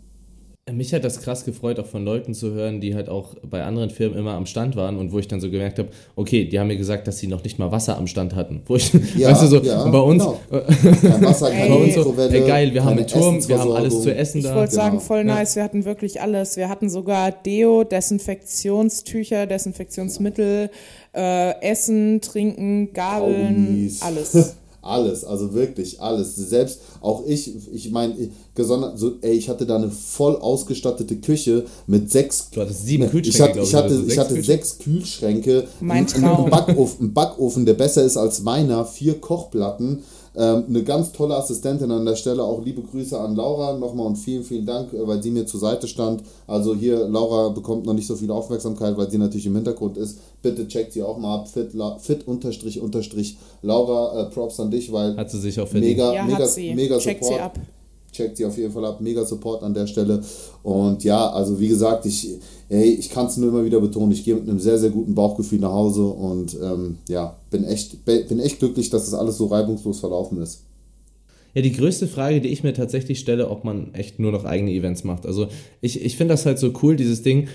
Mich hat das krass gefreut, auch von Leuten zu hören, die halt auch bei anderen Firmen immer am Stand waren und wo ich dann so gemerkt habe, okay, die haben mir gesagt, dass sie noch nicht mal Wasser am Stand hatten. Wo ich, ja, weißt du so, ja, bei uns, genau. Wasser, bei uns so, ey, geil, wir haben einen Turm, wir haben alles zu essen ich da. Ich wollte genau. sagen, voll nice, wir hatten wirklich alles. Wir hatten sogar Deo, Desinfektionstücher, Desinfektionsmittel, äh, Essen, Trinken, Gabeln, Aunis. alles. Alles, also wirklich alles. Selbst auch ich, ich meine, gesondert, so, ey, ich hatte da eine voll ausgestattete Küche mit sechs. Du hattest sieben Kühlschränke. Ich hatte, ich hatte, ich hatte sechs Kühlschränke. Mein Traum. Ein Backofen, ein Backofen, der besser ist als meiner, vier Kochplatten ähm, eine ganz tolle Assistentin an der Stelle. Auch liebe Grüße an Laura nochmal und vielen, vielen Dank, äh, weil sie mir zur Seite stand. Also hier, Laura bekommt noch nicht so viel Aufmerksamkeit, weil sie natürlich im Hintergrund ist. Bitte checkt sie auch mal ab. Fit, fit unterstrich unterstrich Laura, äh, Props an dich, weil hat sie sich auch verdient. mega, ja, mega, mega Checkt Support. Checkt sie auf jeden Fall ab. Mega Support an der Stelle. Und ja, also wie gesagt, ich, ich kann es nur immer wieder betonen, ich gehe mit einem sehr, sehr guten Bauchgefühl nach Hause und ähm, ja, bin echt, bin echt glücklich, dass das alles so reibungslos verlaufen ist. Ja, die größte Frage, die ich mir tatsächlich stelle, ob man echt nur noch eigene Events macht. Also ich, ich finde das halt so cool, dieses Ding.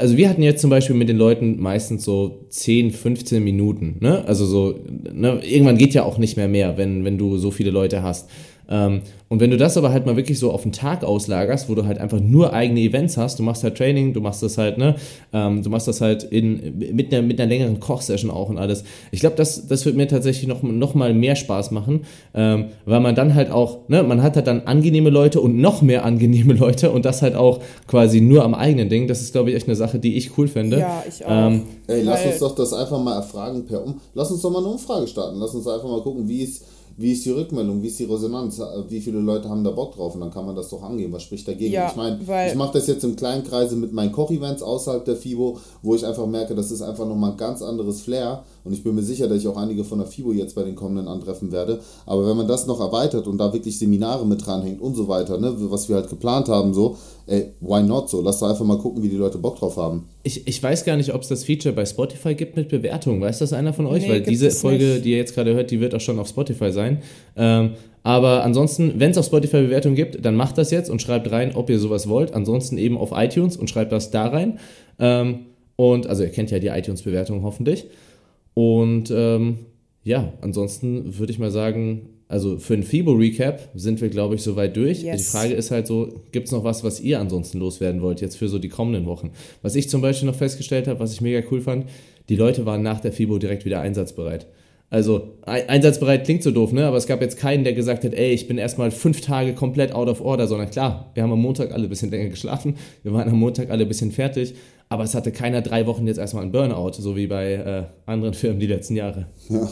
Also wir hatten jetzt zum Beispiel mit den Leuten meistens so 10, 15 Minuten. Ne? Also so, ne? irgendwann geht ja auch nicht mehr mehr, wenn, wenn du so viele Leute hast. Ähm, und wenn du das aber halt mal wirklich so auf den Tag auslagerst, wo du halt einfach nur eigene Events hast, du machst halt Training, du machst das halt, ne, ähm, du machst das halt in, mit, einer, mit einer längeren Kochsession auch und alles. Ich glaube, das, das wird mir tatsächlich noch, noch mal mehr Spaß machen, ähm, weil man dann halt auch, ne, man hat halt dann angenehme Leute und noch mehr angenehme Leute und das halt auch quasi nur am eigenen Ding. Das ist, glaube ich, echt eine Sache, die ich cool finde. Ja, ich auch. Ähm, Ey, lass uns doch das einfach mal erfragen per Um. Lass uns doch mal eine Umfrage starten. Lass uns einfach mal gucken, wie es wie ist die Rückmeldung, wie ist die Resonanz, wie viele Leute haben da Bock drauf und dann kann man das doch angehen. Was spricht dagegen? Ja, ich meine, ich mache das jetzt im kleinen Kreise mit meinen Koch-Events außerhalb der FIBO, wo ich einfach merke, das ist einfach nochmal ein ganz anderes Flair und ich bin mir sicher, dass ich auch einige von der FIBO jetzt bei den kommenden antreffen werde. Aber wenn man das noch erweitert und da wirklich Seminare mit dranhängt und so weiter, ne, was wir halt geplant haben, so, ey, why not so? Lass doch einfach mal gucken, wie die Leute Bock drauf haben. Ich, ich weiß gar nicht, ob es das Feature bei Spotify gibt mit Bewertung. Weiß das einer von euch? Nee, Weil diese Folge, nicht. die ihr jetzt gerade hört, die wird auch schon auf Spotify sein. Ähm, aber ansonsten, wenn es auf Spotify Bewertung gibt, dann macht das jetzt und schreibt rein, ob ihr sowas wollt. Ansonsten eben auf iTunes und schreibt das da rein. Ähm, und also ihr kennt ja die iTunes-Bewertung hoffentlich. Und ähm, ja, ansonsten würde ich mal sagen, also für ein FIBO-Recap sind wir, glaube ich, soweit durch. Yes. Die Frage ist halt so, gibt es noch was, was ihr ansonsten loswerden wollt, jetzt für so die kommenden Wochen? Was ich zum Beispiel noch festgestellt habe, was ich mega cool fand, die Leute waren nach der FIBO direkt wieder einsatzbereit. Also einsatzbereit klingt so doof, ne? Aber es gab jetzt keinen, der gesagt hat, ey, ich bin erstmal fünf Tage komplett out of order, sondern klar, wir haben am Montag alle ein bisschen länger geschlafen, wir waren am Montag alle ein bisschen fertig, aber es hatte keiner drei Wochen jetzt erstmal einen Burnout, so wie bei äh, anderen Firmen die letzten Jahre. Ja.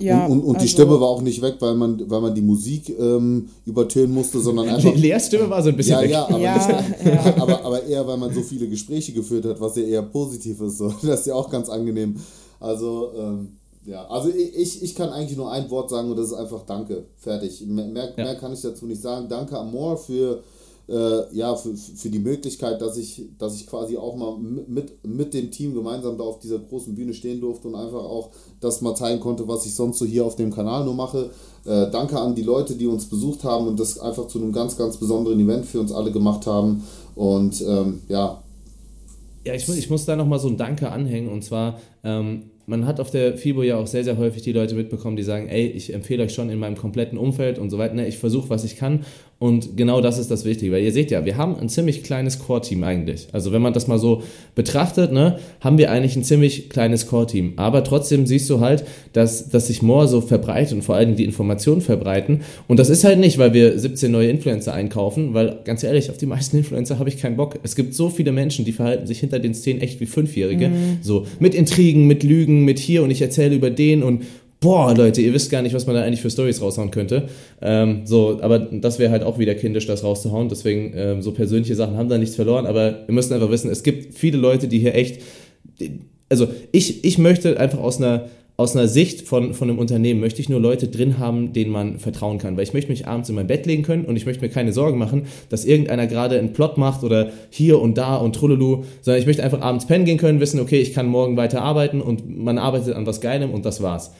Ja, und, und, und also die Stimme war auch nicht weg, weil man, weil man die Musik ähm, übertönen musste, sondern einfach. Die Leerstimme war so ein bisschen ja, weg. Ja, aber, ja, nicht, ja. aber, aber eher, weil man so viele Gespräche geführt hat, was ja eher positiv ist. So. Das ist ja auch ganz angenehm. Also, ähm, ja, also ich, ich kann eigentlich nur ein Wort sagen und das ist einfach Danke. Fertig. Mehr, mehr, ja. mehr kann ich dazu nicht sagen. Danke, Amor, für äh, ja, für, für die Möglichkeit, dass ich, dass ich quasi auch mal mit, mit dem Team gemeinsam da auf dieser großen Bühne stehen durfte und einfach auch das mal zeigen konnte, was ich sonst so hier auf dem Kanal nur mache. Äh, danke an die Leute, die uns besucht haben und das einfach zu einem ganz, ganz besonderen Event für uns alle gemacht haben. Und ähm, ja. Ja, ich, ich muss da nochmal so ein Danke anhängen und zwar. Ähm, man hat auf der FIBO ja auch sehr, sehr häufig die Leute mitbekommen, die sagen, ey, ich empfehle euch schon in meinem kompletten Umfeld und so weiter. Ne, ich versuche, was ich kann und genau das ist das Wichtige, weil ihr seht ja, wir haben ein ziemlich kleines Core-Team eigentlich. Also wenn man das mal so betrachtet, ne, haben wir eigentlich ein ziemlich kleines Core-Team. Aber trotzdem siehst du halt, dass, dass sich More so verbreitet und vor allem die Informationen verbreiten. Und das ist halt nicht, weil wir 17 neue Influencer einkaufen, weil ganz ehrlich, auf die meisten Influencer habe ich keinen Bock. Es gibt so viele Menschen, die verhalten sich hinter den Szenen echt wie Fünfjährige. Mhm. So mit Intrigen, mit Lügen, mit hier und ich erzähle über den und boah, Leute, ihr wisst gar nicht, was man da eigentlich für Stories raushauen könnte. Ähm, so, aber das wäre halt auch wieder kindisch, das rauszuhauen. Deswegen, ähm, so persönliche Sachen haben da nichts verloren. Aber wir müssen einfach wissen, es gibt viele Leute, die hier echt. Also, ich, ich möchte einfach aus einer, aus einer Sicht von, von einem Unternehmen, möchte ich nur Leute drin haben, denen man vertrauen kann. Weil ich möchte mich abends in mein Bett legen können und ich möchte mir keine Sorgen machen, dass irgendeiner gerade einen Plot macht oder hier und da und trullulu, sondern ich möchte einfach abends pennen gehen können, wissen, okay, ich kann morgen weiter arbeiten und man arbeitet an was Geilem und das war's.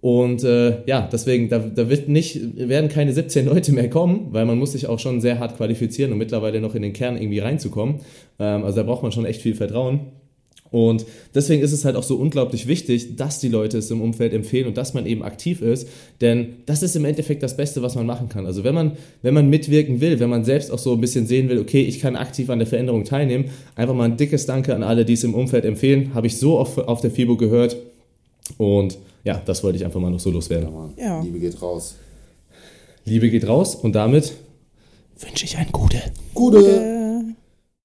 Und äh, ja, deswegen, da, da wird nicht, werden keine 17 Leute mehr kommen, weil man muss sich auch schon sehr hart qualifizieren, um mittlerweile noch in den Kern irgendwie reinzukommen. Ähm, also da braucht man schon echt viel Vertrauen. Und deswegen ist es halt auch so unglaublich wichtig, dass die Leute es im Umfeld empfehlen und dass man eben aktiv ist, denn das ist im Endeffekt das Beste, was man machen kann. Also wenn man, wenn man mitwirken will, wenn man selbst auch so ein bisschen sehen will, okay, ich kann aktiv an der Veränderung teilnehmen, einfach mal ein dickes Danke an alle, die es im Umfeld empfehlen, habe ich so oft auf der FIBO gehört und ja, das wollte ich einfach mal noch so loswerden. Ja, ja. Liebe geht raus. Liebe geht raus und damit wünsche ich ein Gute. Gute.